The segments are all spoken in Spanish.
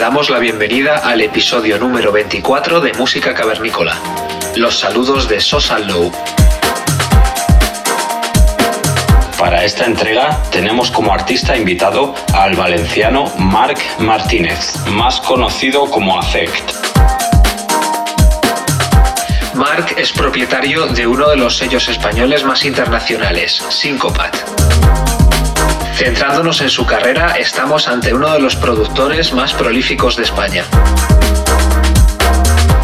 Damos la bienvenida al episodio número 24 de Música Cavernícola. Los saludos de Sosa Low. Para esta entrega tenemos como artista invitado al valenciano Marc Martínez, más conocido como Afect. Marc es propietario de uno de los sellos españoles más internacionales, Syncopat. Centrándonos en su carrera, estamos ante uno de los productores más prolíficos de España.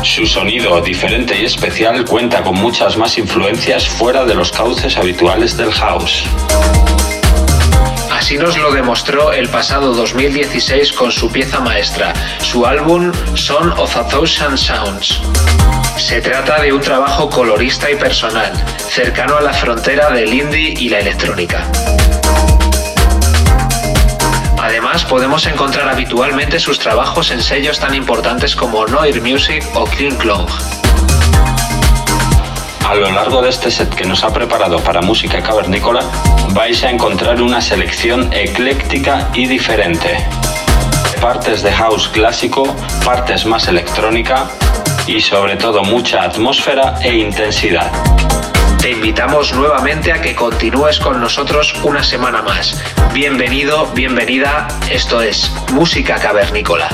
Su sonido diferente y especial cuenta con muchas más influencias fuera de los cauces habituales del house. Así nos lo demostró el pasado 2016 con su pieza maestra, su álbum Son of a Thousand Sounds. Se trata de un trabajo colorista y personal, cercano a la frontera del indie y la electrónica. Además, podemos encontrar habitualmente sus trabajos en sellos tan importantes como Noir Music o Clean Clong. A lo largo de este set que nos ha preparado para música cavernícola, vais a encontrar una selección ecléctica y diferente. Partes de house clásico, partes más electrónica y sobre todo mucha atmósfera e intensidad. Te invitamos nuevamente a que continúes con nosotros una semana más. Bienvenido, bienvenida, esto es Música Cavernícola.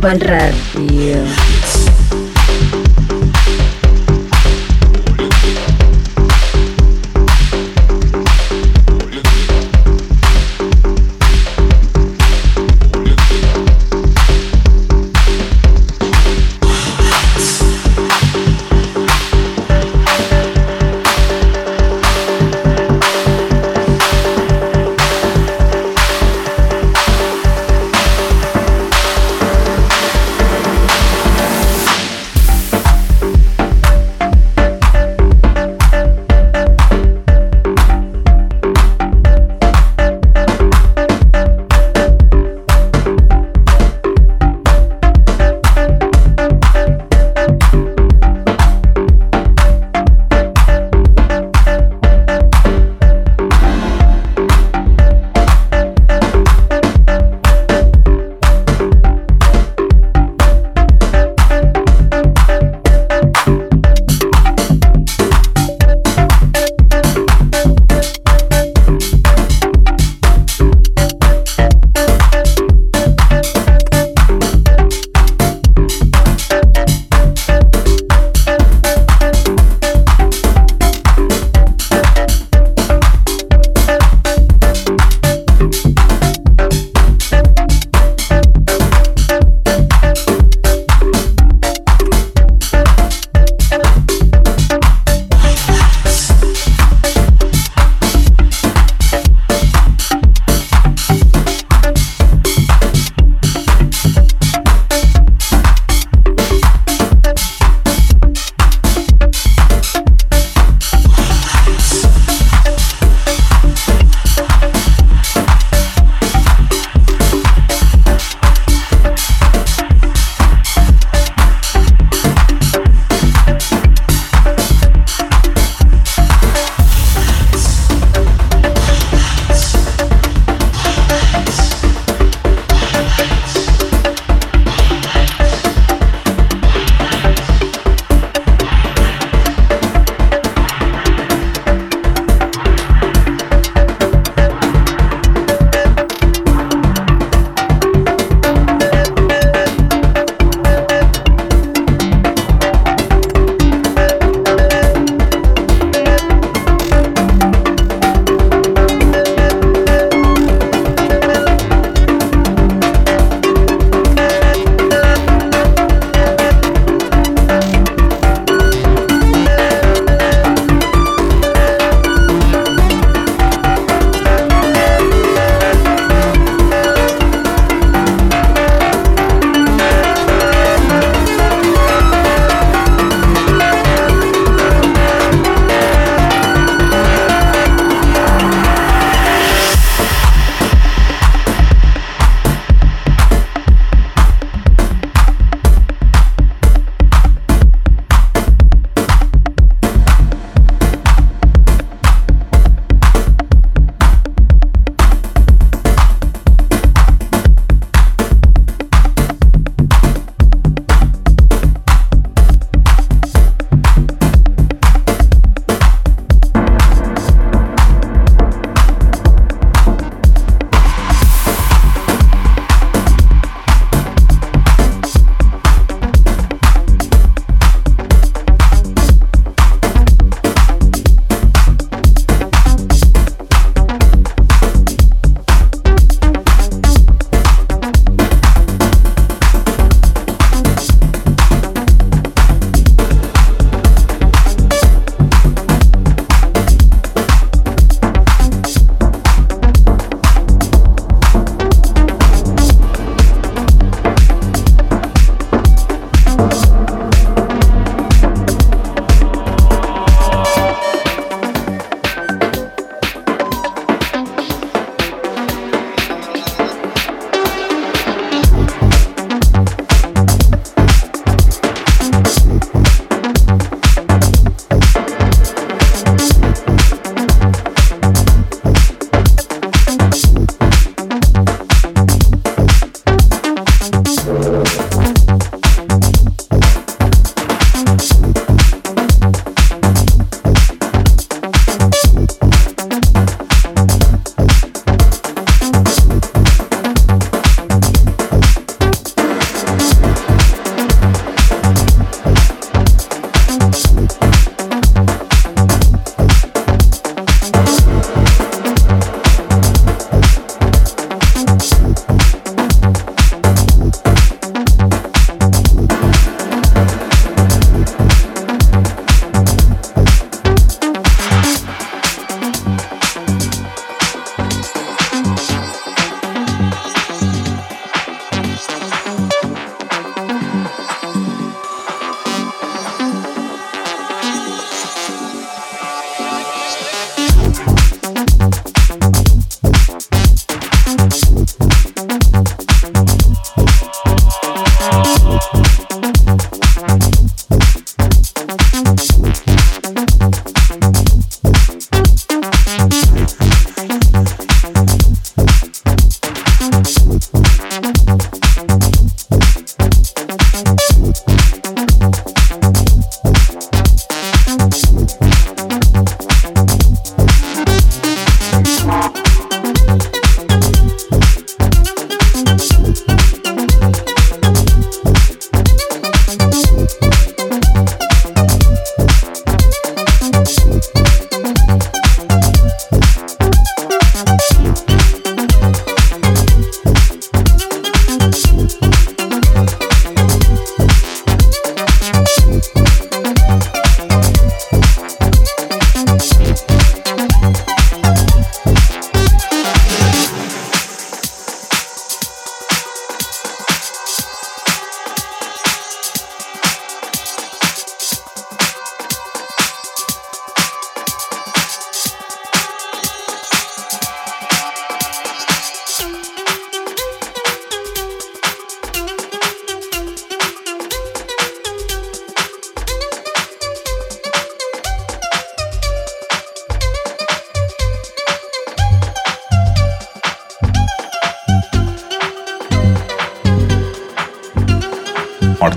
Global Radio.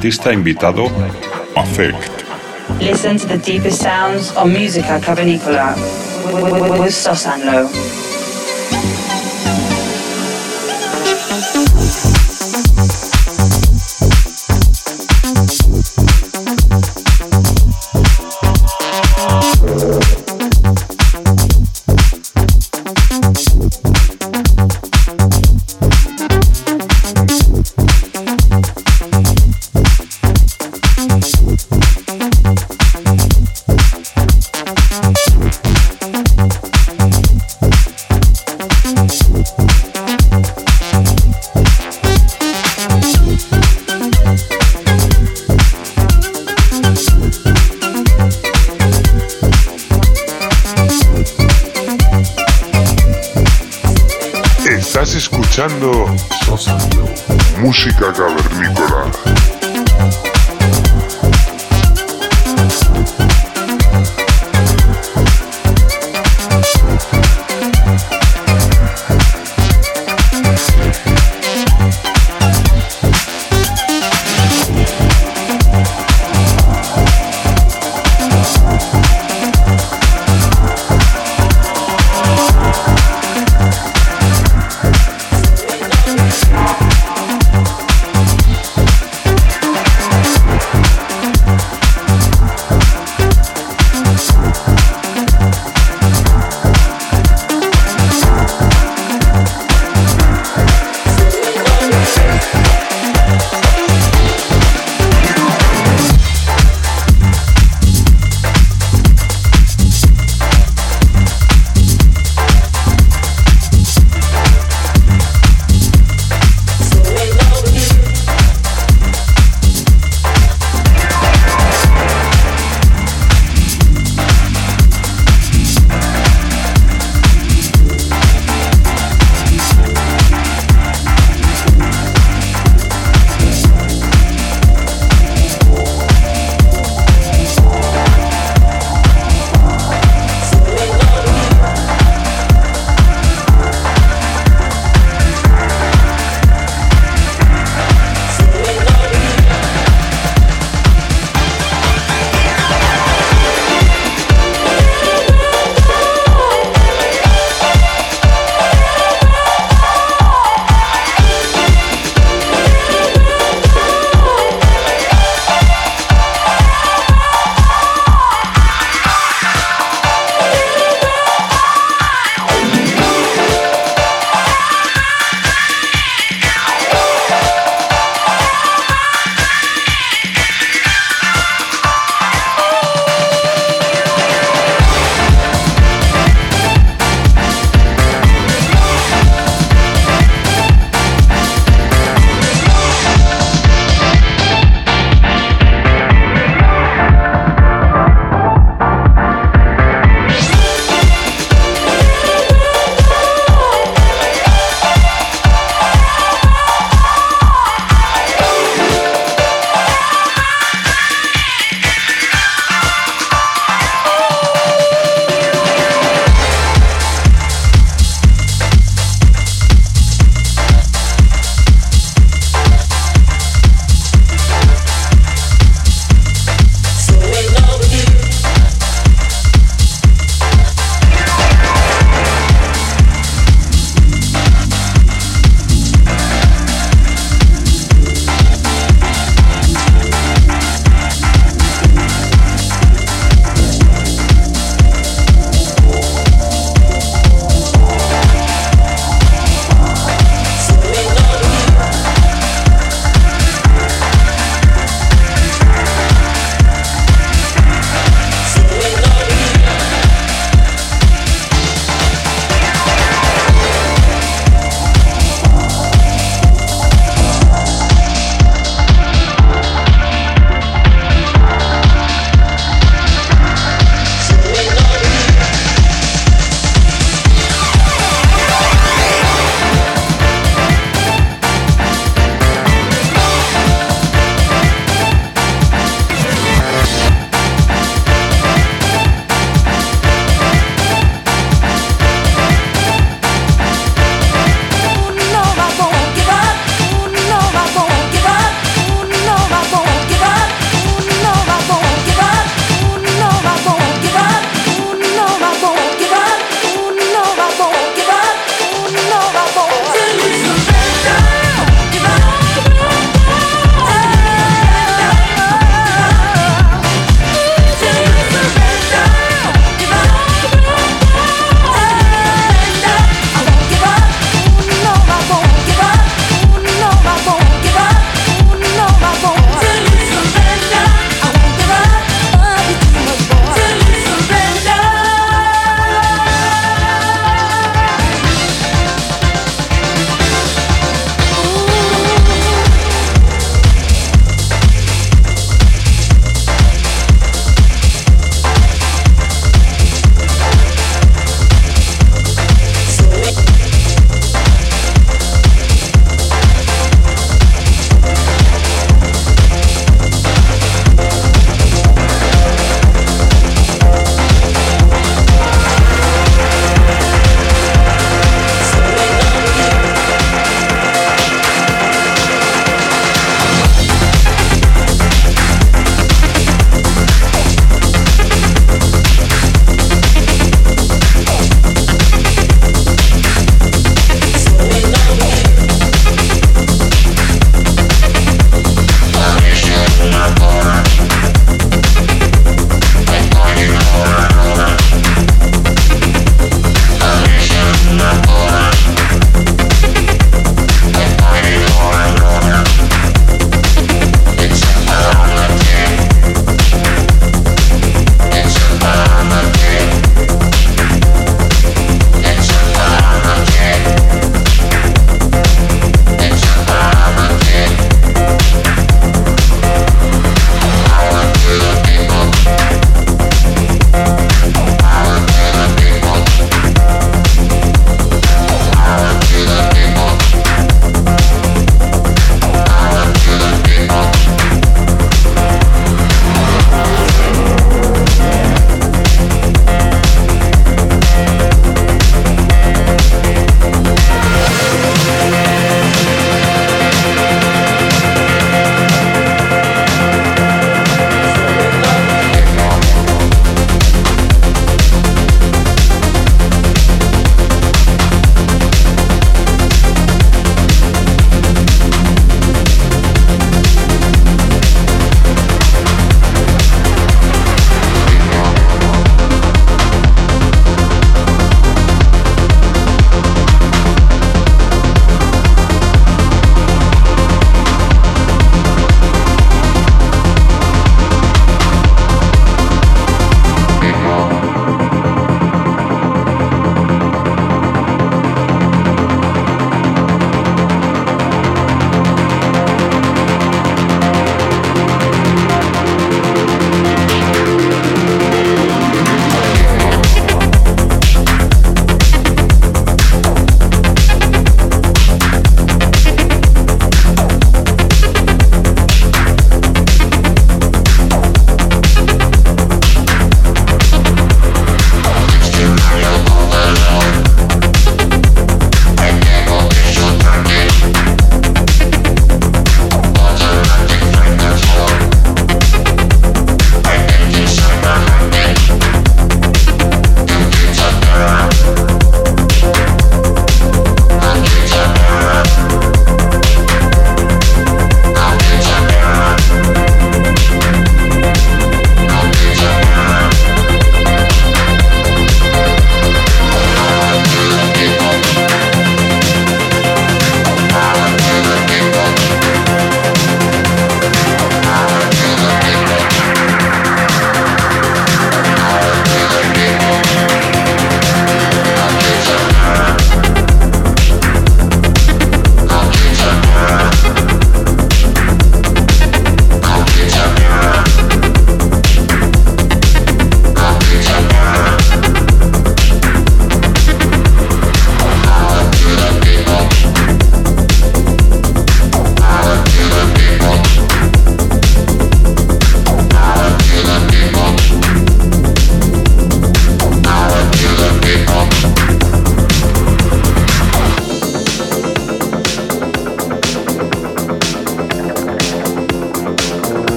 Artista invitado, Affect. Listen to the deepest sounds on Musica Cavernicola with Sosanlo.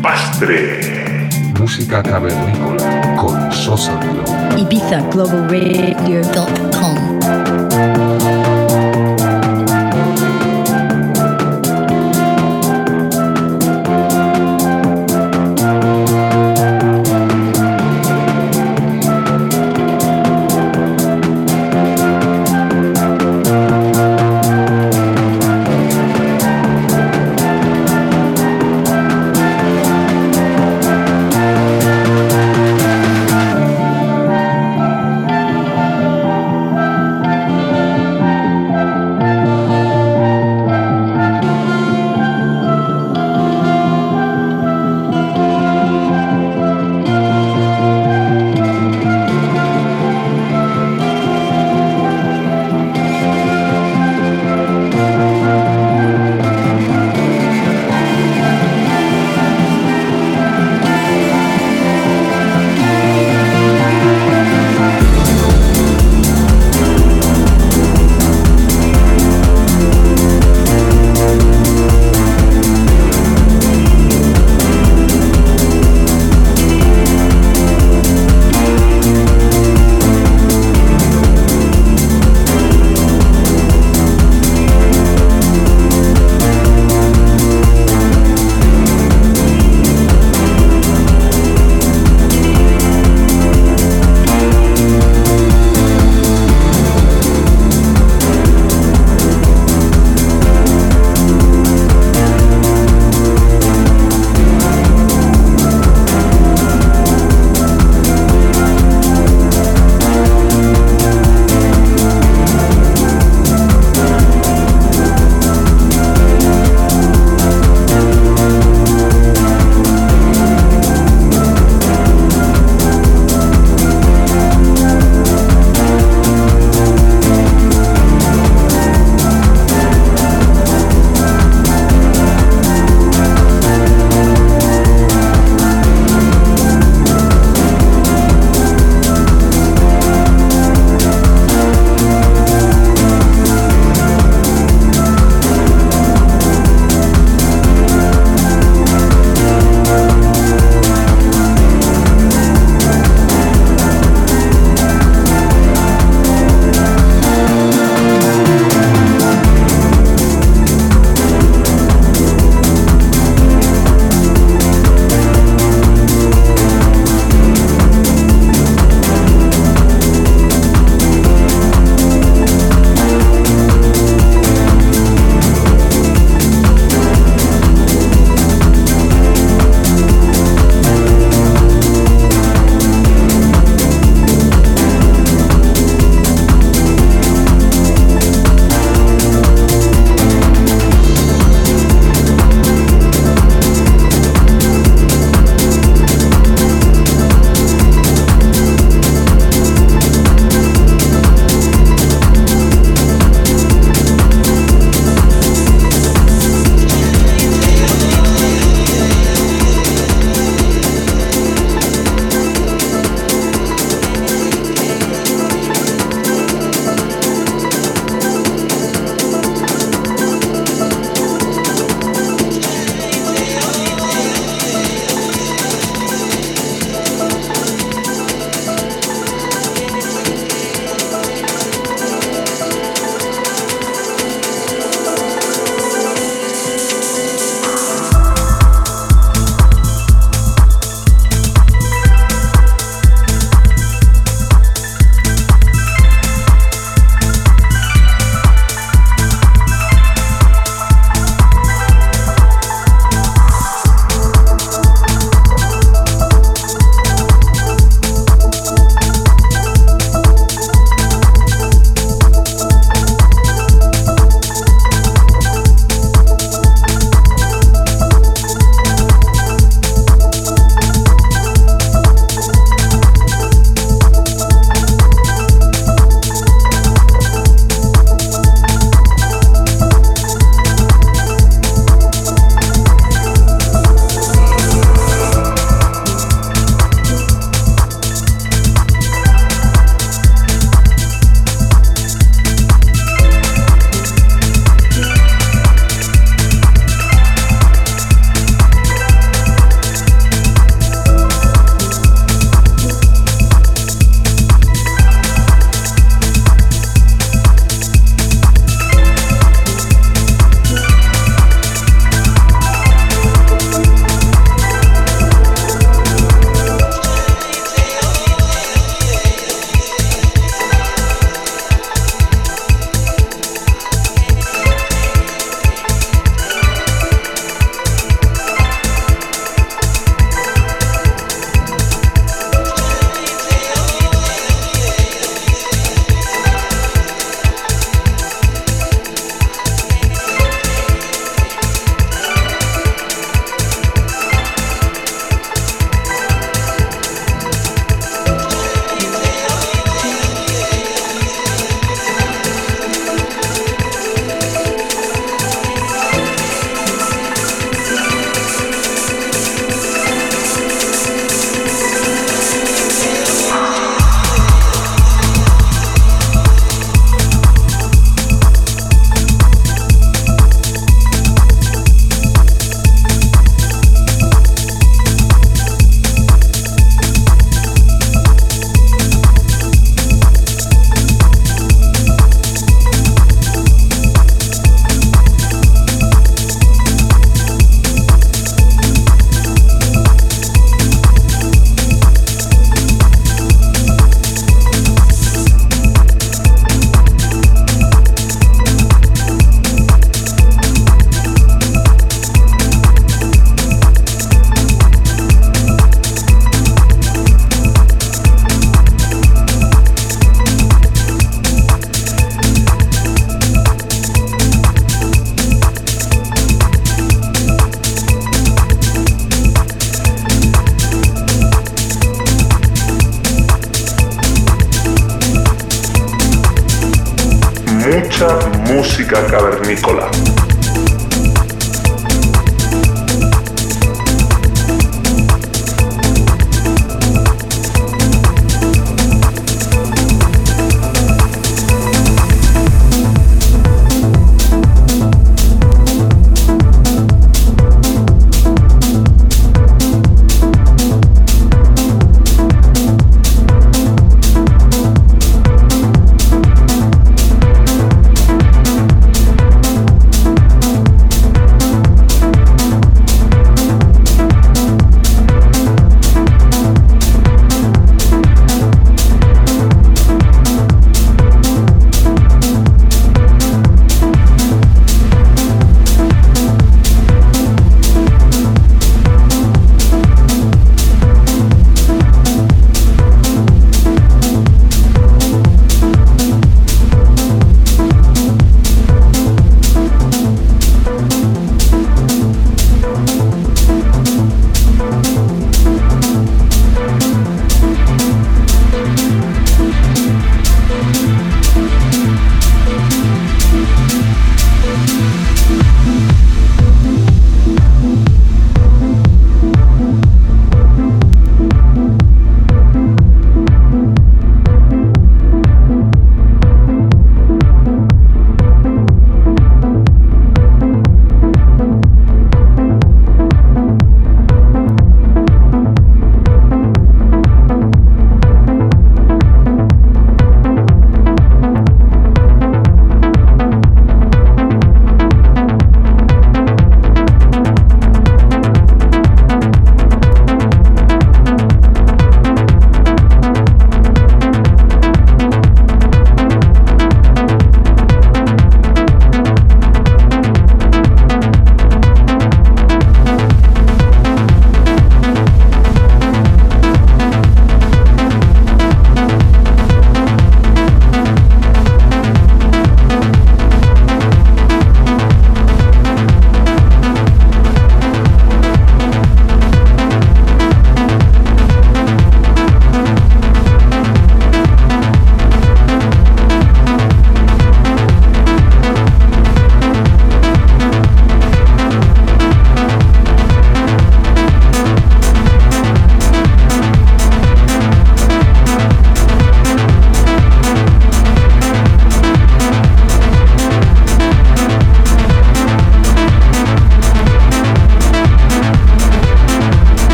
Bastre. Música cavernícola con Sosa Globo. ibizaglobalradio.com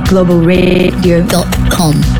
globalradio.com.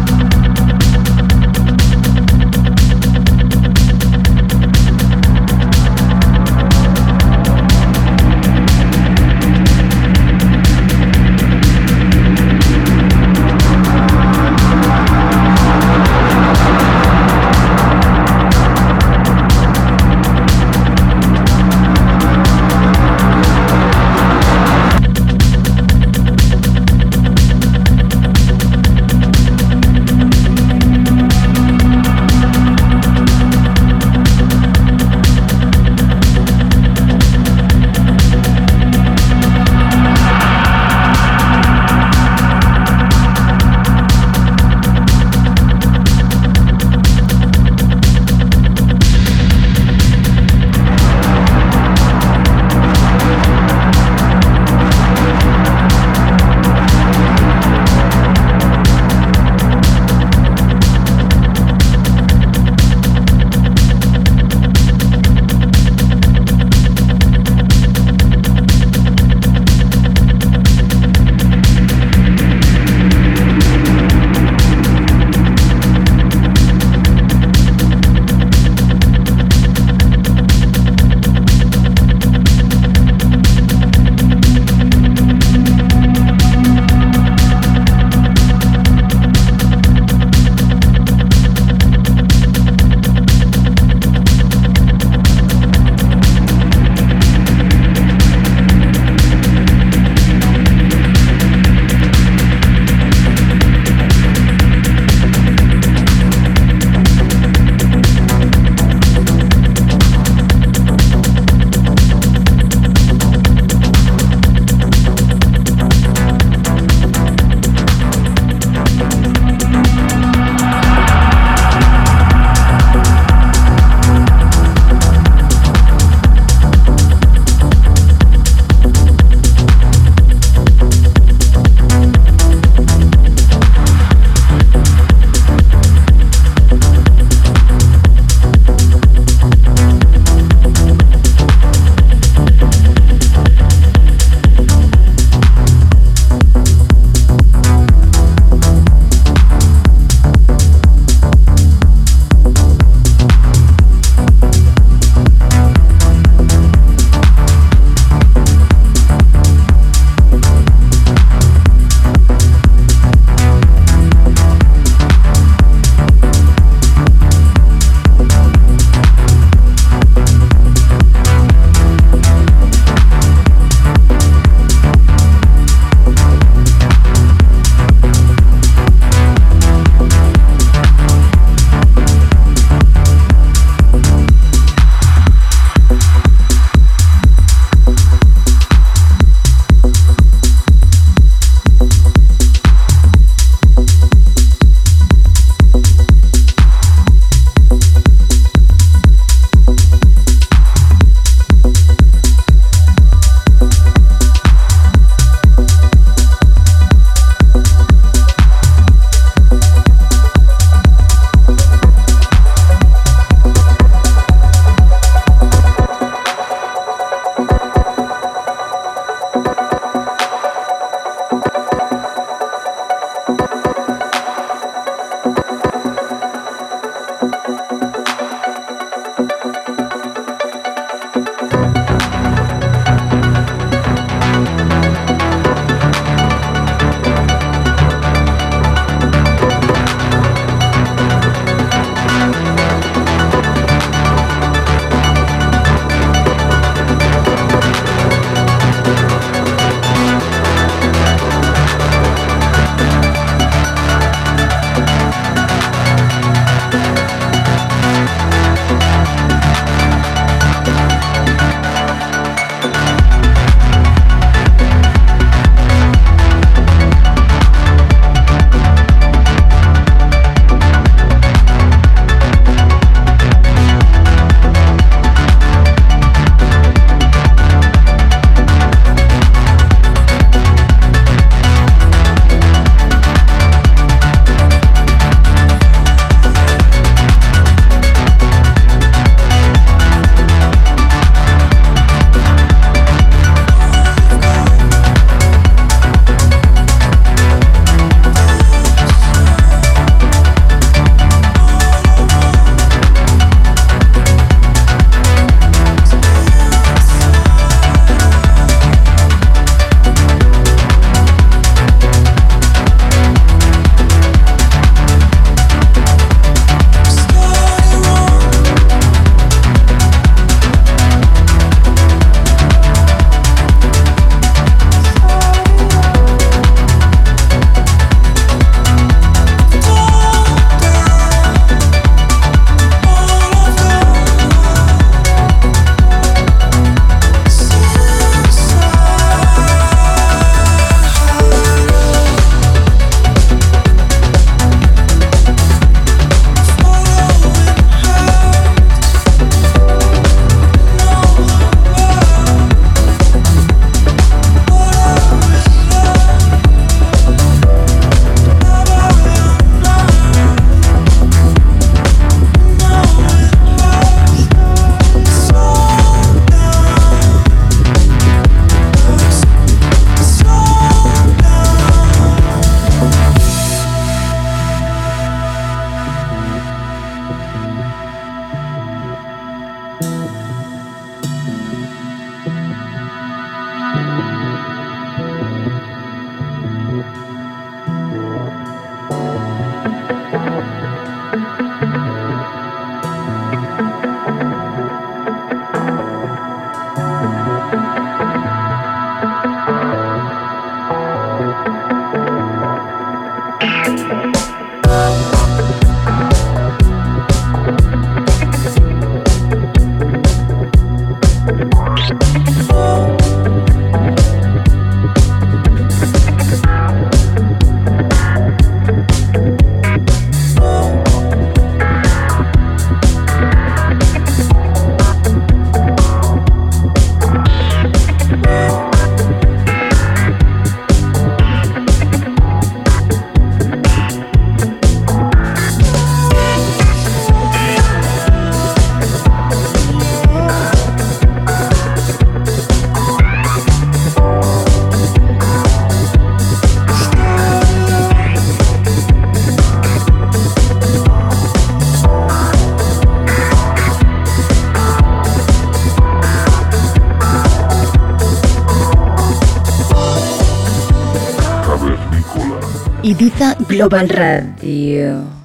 Global Radio.